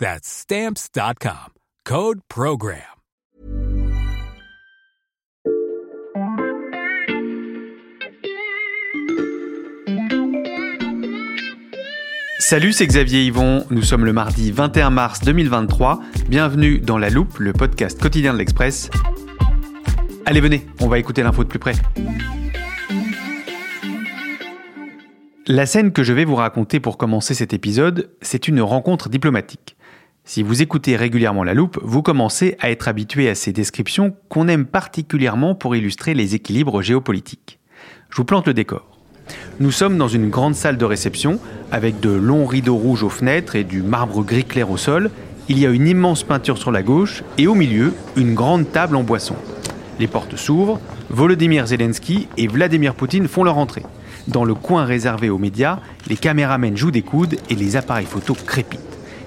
That's stamps.com. Code program. Salut, c'est Xavier Yvon. Nous sommes le mardi 21 mars 2023. Bienvenue dans La Loupe, le podcast quotidien de l'Express. Allez, venez, on va écouter l'info de plus près. La scène que je vais vous raconter pour commencer cet épisode, c'est une rencontre diplomatique. Si vous écoutez régulièrement la loupe, vous commencez à être habitué à ces descriptions qu'on aime particulièrement pour illustrer les équilibres géopolitiques. Je vous plante le décor. Nous sommes dans une grande salle de réception avec de longs rideaux rouges aux fenêtres et du marbre gris clair au sol. Il y a une immense peinture sur la gauche et au milieu, une grande table en boisson. Les portes s'ouvrent, Volodymyr Zelensky et Vladimir Poutine font leur entrée. Dans le coin réservé aux médias, les caméramens jouent des coudes et les appareils photos crépitent.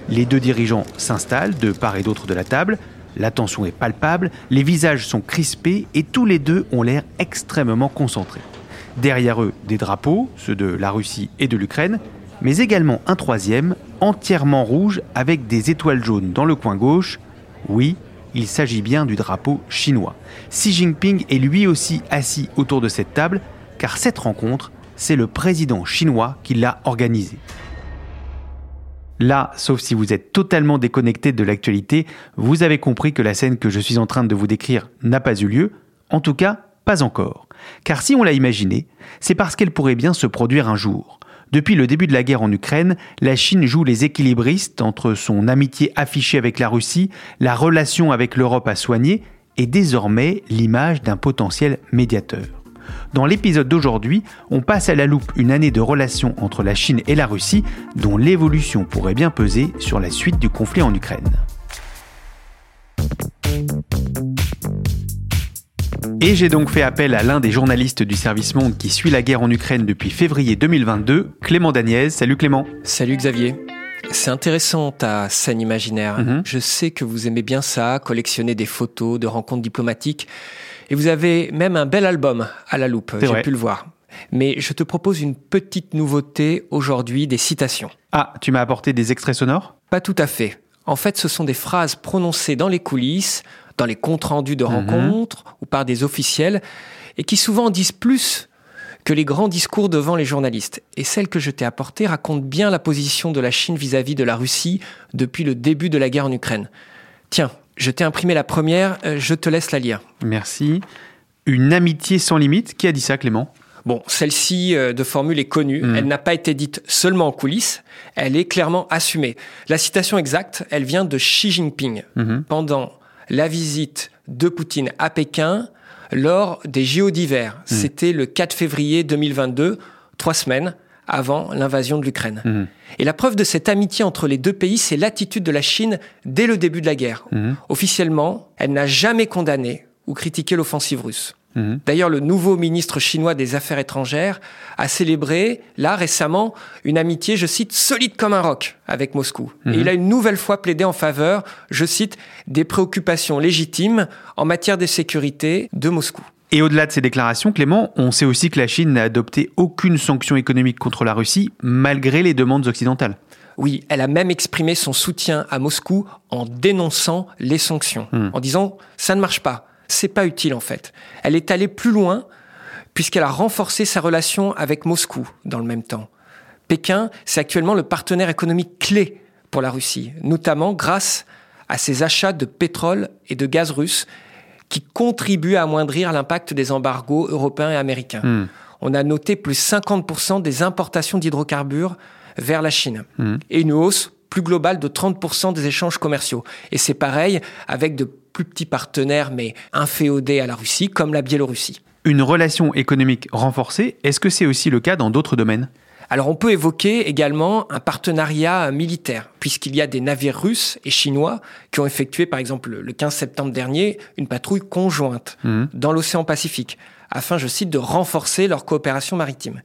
Les deux dirigeants s'installent de part et d'autre de la table. La tension est palpable, les visages sont crispés et tous les deux ont l'air extrêmement concentrés. Derrière eux, des drapeaux, ceux de la Russie et de l'Ukraine, mais également un troisième, entièrement rouge avec des étoiles jaunes dans le coin gauche. Oui, il s'agit bien du drapeau chinois. Xi Jinping est lui aussi assis autour de cette table, car cette rencontre, c'est le président chinois qui l'a organisée. Là, sauf si vous êtes totalement déconnecté de l'actualité, vous avez compris que la scène que je suis en train de vous décrire n'a pas eu lieu, en tout cas pas encore. Car si on l'a imaginée, c'est parce qu'elle pourrait bien se produire un jour. Depuis le début de la guerre en Ukraine, la Chine joue les équilibristes entre son amitié affichée avec la Russie, la relation avec l'Europe à soigner et désormais l'image d'un potentiel médiateur. Dans l'épisode d'aujourd'hui, on passe à la loupe une année de relations entre la Chine et la Russie dont l'évolution pourrait bien peser sur la suite du conflit en Ukraine. Et j'ai donc fait appel à l'un des journalistes du service Monde qui suit la guerre en Ukraine depuis février 2022, Clément Daniez. Salut Clément. Salut Xavier. C'est intéressant ta scène imaginaire. Mhm. Je sais que vous aimez bien ça, collectionner des photos de rencontres diplomatiques. Et vous avez même un bel album à la loupe, j'ai pu le voir. Mais je te propose une petite nouveauté aujourd'hui, des citations. Ah, tu m'as apporté des extraits sonores? Pas tout à fait. En fait, ce sont des phrases prononcées dans les coulisses, dans les comptes rendus de rencontres ou par des officiels, et qui souvent disent plus que les grands discours devant les journalistes. Et celle que je t'ai apportée raconte bien la position de la Chine vis-à-vis de la Russie depuis le début de la guerre en Ukraine. Tiens, je t'ai imprimé la première, euh, je te laisse la lire. Merci. Une amitié sans limite. Qui a dit ça, Clément? Bon, celle-ci euh, de formule est connue. Mm. Elle n'a pas été dite seulement en coulisses. Elle est clairement assumée. La citation exacte, elle vient de Xi Jinping Mhm. pendant la visite de Poutine à Pékin lors des JO d'hiver. C'était le 4 février 2022, trois semaines avant l'invasion de l'Ukraine. Mhm. Et la preuve de cette amitié entre les deux pays, c'est l'attitude de la Chine dès le début de la guerre. Mhm. Officiellement, elle n'a jamais condamné ou critiqué l'offensive russe. Mhm. D'ailleurs, le nouveau ministre chinois des Affaires étrangères a célébré, là récemment, une amitié, je cite, solide comme un roc avec Moscou. Et il a une nouvelle fois plaidé en faveur, je cite, des préoccupations légitimes en matière de sécurité de Moscou. Et au-delà de ces déclarations, Clément, on sait aussi que la Chine n'a adopté aucune sanction économique contre la Russie, malgré les demandes occidentales. Oui, elle a même exprimé son soutien à Moscou en dénonçant les sanctions, hmm. en disant ça ne marche pas, c'est pas utile en fait. Elle est allée plus loin puisqu'elle a renforcé sa relation avec Moscou dans le même temps. Pékin, c'est actuellement le partenaire économique clé pour la Russie, notamment grâce à ses achats de pétrole et de gaz russe qui contribue à amoindrir l'impact des embargos européens et américains. Hmm. On a noté plus 50% des importations d'hydrocarbures vers la Chine hmm. et une hausse plus globale de 30% des échanges commerciaux. Et c'est pareil avec de plus petits partenaires mais inféodés à la Russie comme la Biélorussie. Une relation économique renforcée, est-ce que c'est aussi le cas dans d'autres domaines? Alors on peut évoquer également un partenariat militaire, puisqu'il y a des navires russes et chinois qui ont effectué, par exemple, le 15 septembre dernier, une patrouille conjointe mmh. dans l'océan Pacifique, afin, je cite, de renforcer leur coopération maritime.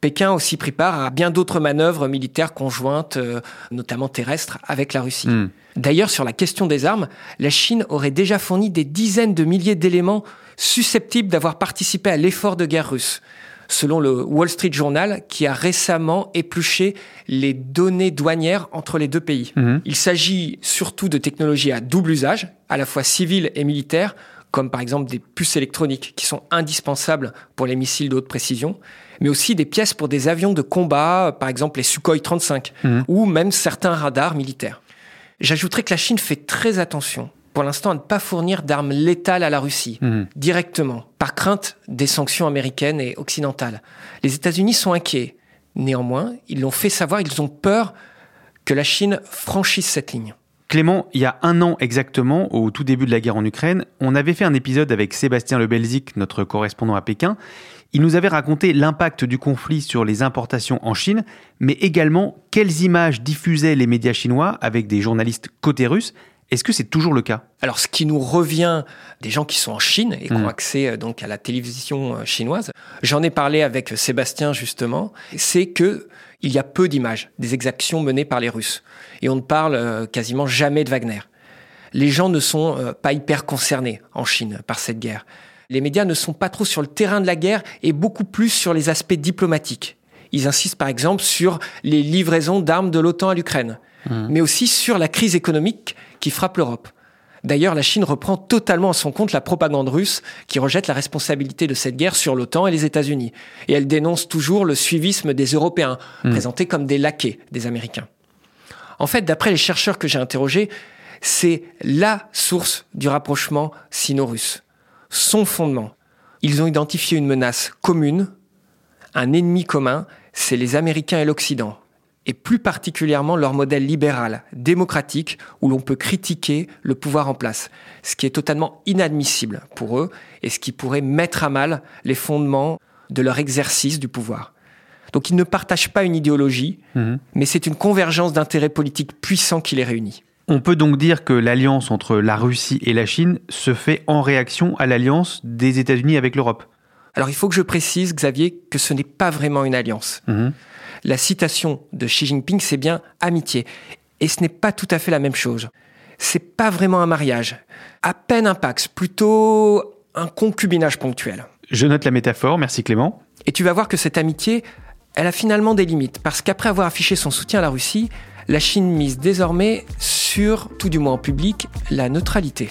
Pékin a aussi pris part à bien d'autres manœuvres militaires conjointes, euh, notamment terrestres, avec la Russie. Mmh. D'ailleurs, sur la question des armes, la Chine aurait déjà fourni des dizaines de milliers d'éléments susceptibles d'avoir participé à l'effort de guerre russe selon le Wall Street Journal, qui a récemment épluché les données douanières entre les deux pays. Mhm. Il s'agit surtout de technologies à double usage, à la fois civil et militaire, comme par exemple des puces électroniques qui sont indispensables pour les missiles de haute précision, mais aussi des pièces pour des avions de combat, par exemple les Sukhoi 35, mhm. ou même certains radars militaires. J'ajouterais que la Chine fait très attention pour l'instant à ne pas fournir d'armes létales à la Russie, mhm. directement, par crainte des sanctions américaines et occidentales. Les États-Unis sont inquiets. Néanmoins, ils l'ont fait savoir, ils ont peur que la Chine franchisse cette ligne. Clément, il y a un an exactement, au tout début de la guerre en Ukraine, on avait fait un épisode avec Sébastien Lebelzik, notre correspondant à Pékin. Il nous avait raconté l'impact du conflit sur les importations en Chine, mais également quelles images diffusaient les médias chinois avec des journalistes côté russes est-ce que c'est toujours le cas? Alors, ce qui nous revient des gens qui sont en Chine et qui ont hmm. accès euh, donc à la télévision euh, chinoise, j'en ai parlé avec euh, Sébastien justement, c'est que il y a peu d'images des exactions menées par les Russes et on ne parle quasiment jamais de Wagner. Les gens ne sont pas hyper concernés en Chine par cette guerre. Les médias ne sont pas trop sur le terrain de la guerre et beaucoup plus sur les aspects diplomatiques. Ils insistent par exemple sur les livraisons d'armes de l'OTAN à l'Ukraine, hmm. mais aussi sur la crise économique qui frappe l'Europe. D'ailleurs, la Chine reprend totalement à son compte la propagande russe qui rejette la responsabilité de cette guerre sur l'OTAN et les États-Unis. Et elle dénonce toujours le suivisme des Européens, hmm. présentés comme des laquais des Américains. En fait, d'après les chercheurs que j'ai interrogés, c'est la source du rapprochement sino-russe. Son fondement. Ils ont identifié une menace commune, un ennemi commun, c'est les Américains et l'Occident et plus particulièrement leur modèle libéral, démocratique, où l'on peut critiquer le pouvoir en place, ce qui est totalement inadmissible pour eux et ce qui pourrait mettre à mal les fondements de leur exercice du pouvoir. Donc ils ne partagent pas une idéologie, mhm. mais c'est une convergence d'intérêts politiques puissants qui les réunit. On peut donc dire que l'alliance entre la Russie et la Chine se fait en réaction à l'alliance des États-Unis avec l'Europe. Alors il faut que je précise, Xavier, que ce n'est pas vraiment une alliance. Mhm la citation de Xi Jinping, c'est bien amitié. Et ce n'est pas tout à fait la même chose. C'est pas vraiment un mariage. À peine un pax, plutôt un concubinage ponctuel. Je note la métaphore, merci Clément. Et tu vas voir que cette amitié, elle a finalement des limites, parce qu'après avoir affiché son soutien à la Russie, la Chine mise désormais sur, tout du moins en public, la neutralité.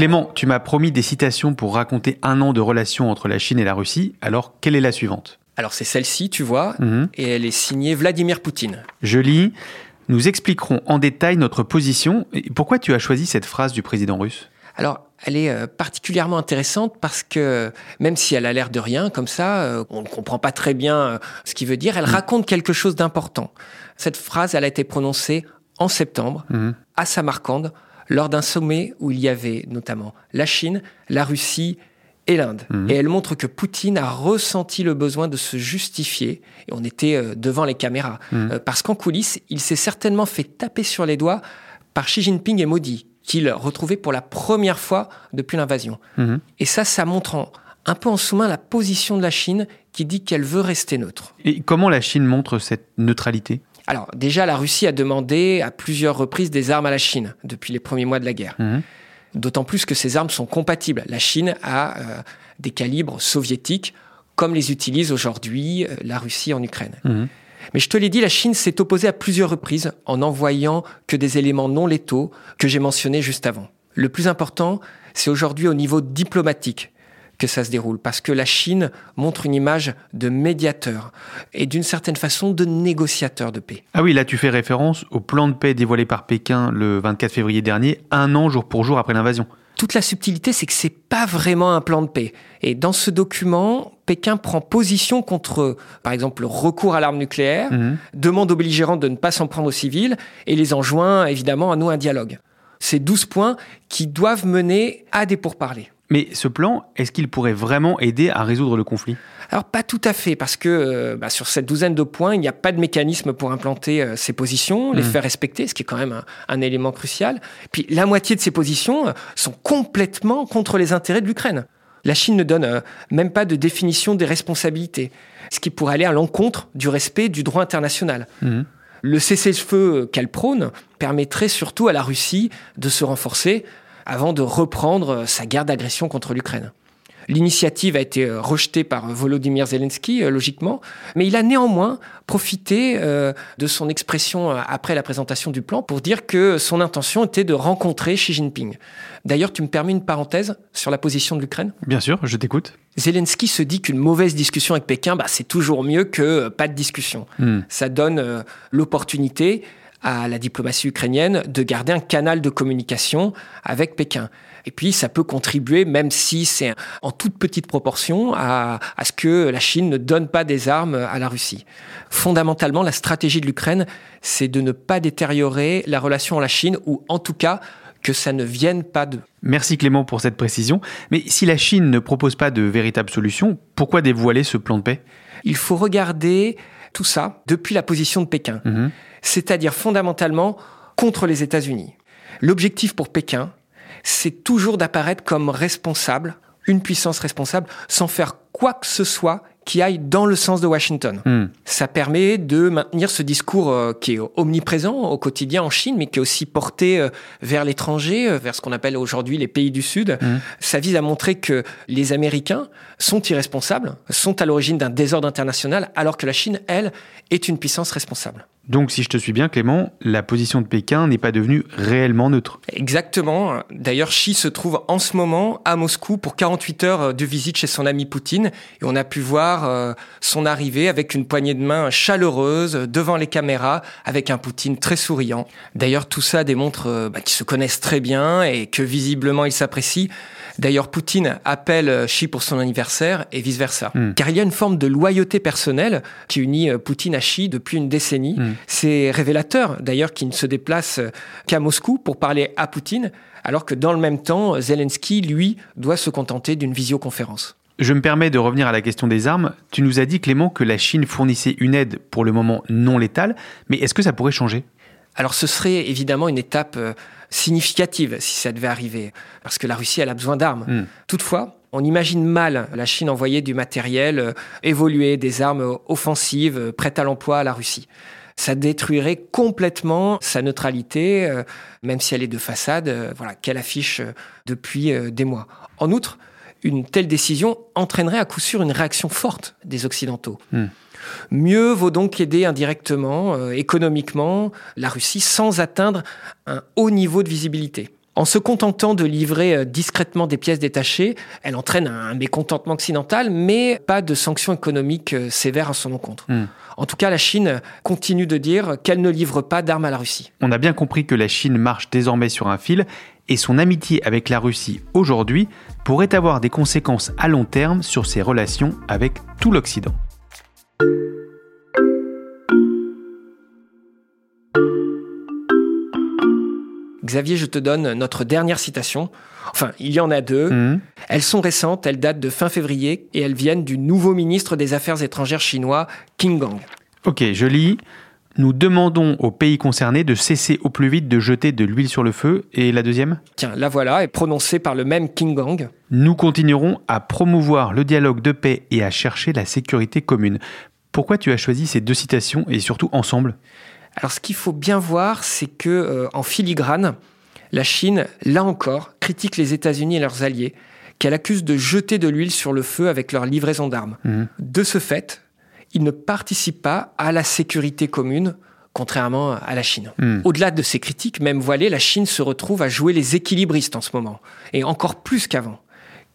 Clément, tu m'as promis des citations pour raconter un an de relation entre la Chine et la Russie, alors quelle est la suivante? Alors c'est celle-ci, tu vois, Mhm. et elle est signée Vladimir Poutine. Je lis Nous expliquerons en détail notre position. Et pourquoi tu as choisi cette phrase du président russe? Alors, elle est euh, particulièrement intéressante parce que même si elle a l'air de rien, comme ça, euh, on ne comprend pas très bien euh, ce qu'il veut dire, elle raconte quelque chose d'important. Cette phrase, elle a été prononcée en septembre Mhm. à Samarcande lors d'un sommet où il y avait notamment la Chine, la Russie et l'Inde. Et elle montre que Poutine a ressenti le besoin de se justifier, et on était euh, devant les caméras, Euh, parce qu'en coulisses, il s'est certainement fait taper sur les doigts par Xi Jinping et Modi, qu'il retrouvait pour la première fois depuis l'invasion. Mhm. Et ça, ça montre en- un peu en sous-main la position de la Chine qui dit qu'elle veut rester neutre. Et comment la Chine montre cette neutralité? Alors déjà, la Russie a demandé à plusieurs reprises des armes à la Chine depuis les premiers mois de la guerre. Mhm. D'autant plus que ces armes sont compatibles. La Chine a euh, des calibres soviétiques comme les utilise aujourd'hui euh, la Russie en Ukraine. Mhm. Mais je te l'ai dit, la Chine s'est opposée à plusieurs reprises en envoyant que des éléments non létaux que j'ai mentionnés juste avant. Le plus important, c'est aujourd'hui au niveau diplomatique que ça se déroule, parce que la Chine montre une image de médiateur et d'une certaine façon de négociateur de paix. Ah oui, là tu fais référence au plan de paix dévoilé par Pékin le 24 février dernier, un an jour pour jour après l'invasion. Toute la subtilité, c'est que c'est pas vraiment un plan de paix. Et dans ce document, Pékin prend position contre, par exemple, le recours à l'arme nucléaire, Mhm. demande aux belligérants de ne pas s'en prendre aux civils et les enjoint évidemment à nouer un dialogue. C'est 12 points qui doivent mener à des pourparlers. Mais ce plan, est-ce qu'il pourrait vraiment aider à résoudre le conflit? Alors pas tout à fait, parce que euh, bah, sur cette douzaine de points, il n'y a pas de mécanisme pour implanter euh, ces positions, les Mhm. faire respecter, ce qui est quand même un, un élément crucial. Puis la moitié de ces positions euh, sont complètement contre les intérêts de l'Ukraine. La Chine ne donne euh, même pas de définition des responsabilités, ce qui pourrait aller à l'encontre du respect du droit international. Mhm. Le cessez-le-feu qu'elle prône permettrait surtout à la Russie de se renforcer avant de reprendre sa guerre d'agression contre l'Ukraine. L'initiative a été euh, rejetée par Volodymyr Zelensky, euh, logiquement, mais il a néanmoins profité euh, de son expression euh, après la présentation du plan pour dire que son intention était de rencontrer Xi Jinping. D'ailleurs, tu me permets une parenthèse sur la position de l'Ukraine? Bien sûr, je t'écoute. Zelensky se dit qu'une mauvaise discussion avec Pékin, bah, c'est toujours mieux que euh, pas de discussion. Mhm. Ça donne euh, l'opportunité à la diplomatie ukrainienne de garder un canal de communication avec Pékin. Et puis, ça peut contribuer, même si c'est en toute petite proportion, à, à ce que la Chine ne donne pas des armes à la Russie. Fondamentalement, la stratégie de l'Ukraine, c'est de ne pas détériorer la relation à la Chine, ou en tout cas, que ça ne vienne pas de. Merci Clément pour cette précision. Mais si la Chine ne propose pas de véritable solution, pourquoi dévoiler ce plan de paix? Il faut regarder tout ça depuis la position de Pékin. Mhm. C'est-à-dire fondamentalement contre les États-Unis. L'objectif pour Pékin, c'est toujours d'apparaître comme responsable, une puissance responsable, sans faire quoi que ce soit qui aille dans le sens de Washington. Mhm. Ça permet de maintenir ce discours euh, qui est omniprésent au quotidien en Chine, mais qui est aussi porté euh, vers l'étranger, euh, vers ce qu'on appelle aujourd'hui les pays du Sud. Mhm. Ça vise à montrer que les Américains sont irresponsables, sont à l'origine d'un désordre international, alors que la Chine, elle, est une puissance responsable. Donc si je te suis bien Clément, la position de Pékin n'est pas devenue réellement neutre. Exactement. D'ailleurs, Xi se trouve en ce moment à Moscou pour 48 heures de visite chez son ami Poutine. Et on a pu voir euh, son arrivée avec une poignée de main chaleureuse devant les caméras, avec un Poutine très souriant. D'ailleurs, tout ça démontre euh, bah, qu'ils se connaissent très bien et que visiblement ils s'apprécient. D'ailleurs, Poutine appelle Xi pour son anniversaire et vice-versa. Mm. Car il y a une forme de loyauté personnelle qui unit euh, Poutine à Xi depuis une décennie. Mm. C'est révélateur, d'ailleurs, qu'il ne se déplace euh, qu'à Moscou pour parler à Poutine, alors que dans le même temps, Zelensky, lui, doit se contenter d'une visioconférence. Je me permets de revenir à la question des armes. Tu nous as dit Clément que la Chine fournissait une aide pour le moment non létale, mais est-ce que ça pourrait changer? Alors ce serait évidemment une étape euh, significative si ça devait arriver, parce que la Russie, elle a besoin d'armes. Mm. Toutefois, on imagine mal la Chine envoyer du matériel euh, évolué, des armes offensives euh, prêtes à l'emploi à la Russie. Ça détruirait complètement sa neutralité, euh, même si elle est de façade, euh, voilà, qu'elle affiche euh, depuis des mois. En outre, une telle décision entraînerait à coup sûr une réaction forte des Occidentaux. Hmm. Mieux vaut donc aider indirectement, euh, économiquement, la Russie sans atteindre un haut niveau de visibilité. En se contentant de livrer euh, discrètement des pièces détachées, elle entraîne un mécontentement occidental, mais pas de sanctions économiques euh, sévères à son encontre. Hmm. En tout cas, la Chine continue de dire qu'elle ne livre pas d'armes à la Russie. On a bien compris que la Chine marche désormais sur un fil et son amitié avec la Russie aujourd'hui pourrait avoir des conséquences à long terme sur ses relations avec tout l'Occident. Xavier, je te donne notre dernière citation. Enfin, il y en a deux. Mhm. Elles sont récentes, elles datent de fin février et elles viennent du nouveau ministre des Affaires étrangères chinois, Qin Gang. Ok, je lis. Nous demandons aux pays concernés de cesser au plus vite de jeter de l'huile sur le feu. Et la deuxième? Tiens, la voilà, est prononcée par le même Qin Gang. Nous continuerons à promouvoir le dialogue de paix et à chercher la sécurité commune. Pourquoi tu as choisi ces deux citations et surtout ensemble? Alors, ce qu'il faut bien voir, c'est que euh, en filigrane, la Chine, là encore, critique les États-Unis et leurs alliés, qu'elle accuse de jeter de l'huile sur le feu avec leur livraison d'armes. Mhm. De ce fait, ils ne participent pas à la sécurité commune, contrairement à la Chine. Mhm. Au-delà de ces critiques, même voilées, la Chine se retrouve à jouer les équilibristes en ce moment, et encore plus qu'avant,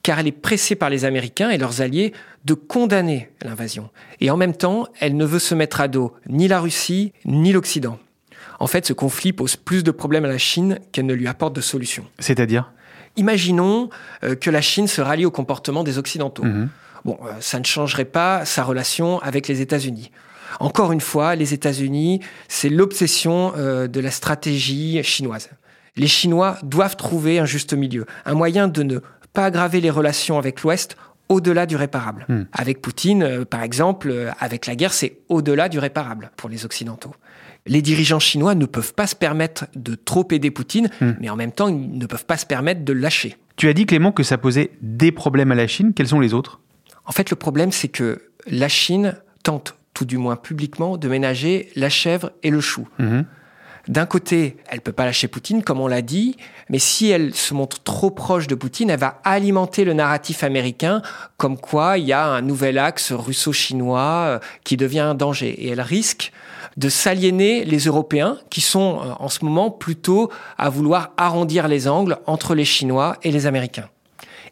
car elle est pressée par les Américains et leurs alliés de condamner l'invasion. Et en même temps, elle ne veut se mettre à dos ni la Russie, ni l'Occident. En fait, ce conflit pose plus de problèmes à la Chine qu'elle ne lui apporte de solutions. C'est-à-dire? Imaginons euh, que la Chine se rallie au comportement des Occidentaux. Mhm. Bon, euh, ça ne changerait pas sa relation avec les États-Unis. Encore une fois, les États-Unis, c'est l'obsession euh, de la stratégie chinoise. Les Chinois doivent trouver un juste milieu, un moyen de ne pas aggraver les relations avec l'Ouest au-delà du réparable. Hmm. Avec Poutine, euh, par exemple, euh, avec la guerre, c'est au-delà du réparable pour les Occidentaux. Les dirigeants chinois ne peuvent pas se permettre de trop aider Poutine, Hmm. mais en même temps, ils ne peuvent pas se permettre de le lâcher. Tu as dit Clément que ça posait des problèmes à la Chine. Quels sont les autres? En fait, le problème, c'est que la Chine tente, tout du moins publiquement, de ménager la chèvre et le chou. Mhm. D'un côté, elle peut pas lâcher Poutine, comme on l'a dit, mais si elle se montre trop proche de Poutine, elle va alimenter le narratif américain, comme quoi il y a un nouvel axe russo-chinois euh, qui devient un danger. Et elle risque de s'aliéner les Européens, qui sont euh, en ce moment plutôt à vouloir arrondir les angles entre les Chinois et les Américains.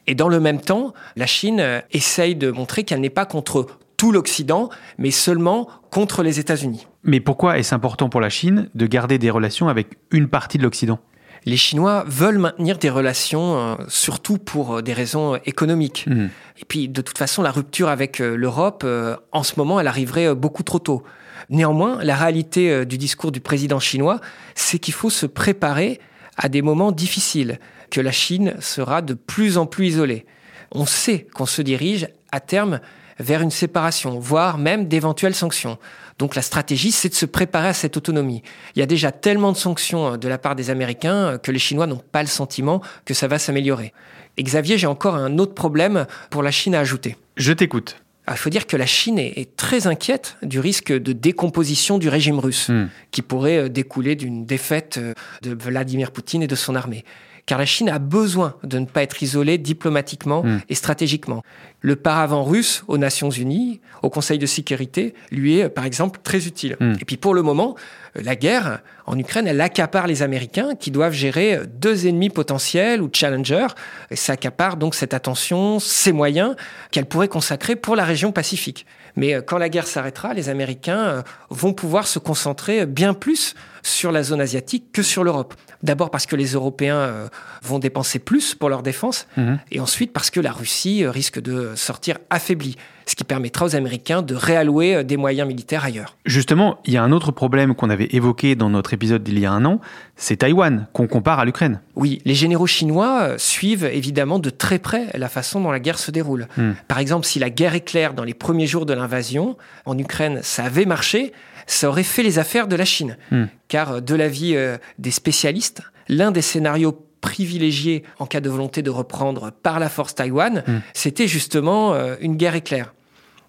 Et dans le même temps, la Chine euh, essaye de montrer qu'elle n'est pas contre tout l'Occident, mais seulement contre les États-Unis. Mais pourquoi est-ce important pour la Chine de garder des relations avec une partie de l'Occident? Les Chinois veulent maintenir des relations, euh, surtout pour euh, des raisons euh, économiques. Mhm. Et puis, de toute façon, la rupture avec euh, l'Europe, en ce moment, elle arriverait beaucoup trop tôt. Néanmoins, la réalité du discours du président chinois, c'est qu'il faut se préparer à des moments difficiles, que la Chine sera de plus en plus isolée. On sait qu'on se dirige à terme vers une séparation, voire même d'éventuelles sanctions. Donc la stratégie, c'est de se préparer à cette autonomie. Il y a déjà tellement de sanctions euh, de la part des Américains euh, que les Chinois n'ont pas le sentiment que ça va s'améliorer. Et Xavier, j'ai encore un autre problème pour la Chine à ajouter. Je t'écoute. Ah, Il faut dire que la Chine est, très inquiète du risque de décomposition du régime russe, Hmm. qui pourrait euh, découler d'une défaite de Vladimir Poutine et de son armée. Car la Chine a besoin de ne pas être isolée diplomatiquement Hmm. et stratégiquement. Le paravent russe aux Nations Unies, au Conseil de sécurité, lui est par exemple très utile. Hmm. Et puis pour le moment, euh, la guerre en Ukraine, elle accapare les Américains qui doivent gérer euh, deux ennemis potentiels ou challengers. Et ça accapare donc cette attention, ces moyens qu'elle pourrait consacrer pour la région Pacifique. Mais euh, quand la guerre s'arrêtera, les Américains vont pouvoir se concentrer bien plus sur la zone asiatique que sur l'Europe. D'abord parce que les Européens vont dépenser plus pour leur défense, Mhm. et ensuite parce que la Russie risque de sortir affaiblie, ce qui permettra aux Américains de réallouer euh, des moyens militaires ailleurs. Justement, il y a un autre problème qu'on avait évoqué dans notre épisode d'il y a un an, c'est Taïwan, qu'on compare à l'Ukraine. Oui, les généraux chinois euh, suivent évidemment de très près la façon dont la guerre se déroule. Hmm. Par exemple, si la guerre éclaire dans les premiers jours de l'invasion, en Ukraine, ça avait marché, ça aurait fait les affaires de la Chine. Hmm. Car euh, de l'avis des spécialistes, l'un des scénarios privilégiés en cas de volonté de reprendre par la force Taïwan, Hmm. c'était justement euh, une guerre éclair.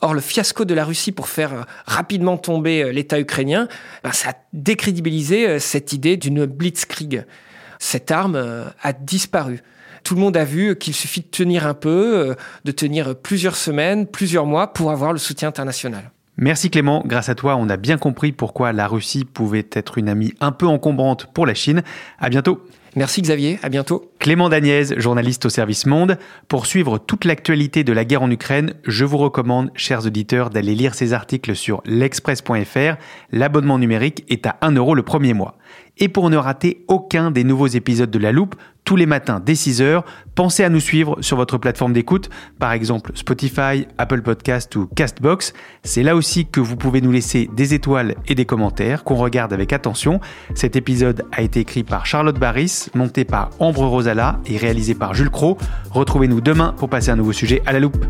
Or, le fiasco de la Russie pour faire euh, rapidement tomber euh, l'État ukrainien, ben, ça a décrédibilisé cette idée d'une blitzkrieg. Cette arme a disparu. Tout le monde a vu qu'il suffit de tenir un peu, de tenir plusieurs semaines, plusieurs mois pour avoir le soutien international. Merci Clément, grâce à toi, on a bien compris pourquoi la Russie pouvait être une amie un peu encombrante pour la Chine. À bientôt. Merci Xavier, à bientôt. Clément Dagnès, journaliste au service Monde. Pour suivre toute l'actualité de la guerre en Ukraine, je vous recommande, chers auditeurs, d'aller lire ses articles sur l'express.fr. L'abonnement numérique est à 1 euro le premier mois. Et pour ne rater aucun des nouveaux épisodes de La Loupe, tous les matins dès 6h, pensez à nous suivre sur votre plateforme d'écoute, par exemple Spotify, Apple Podcast ou Castbox. C'est là aussi que vous pouvez nous laisser des étoiles et des commentaires qu'on regarde avec attention. Cet épisode a été écrit par Charlotte Barris, monté par Ambre Rosala et réalisé par Jules Cro. Retrouvez-nous demain pour passer un nouveau sujet à la loupe.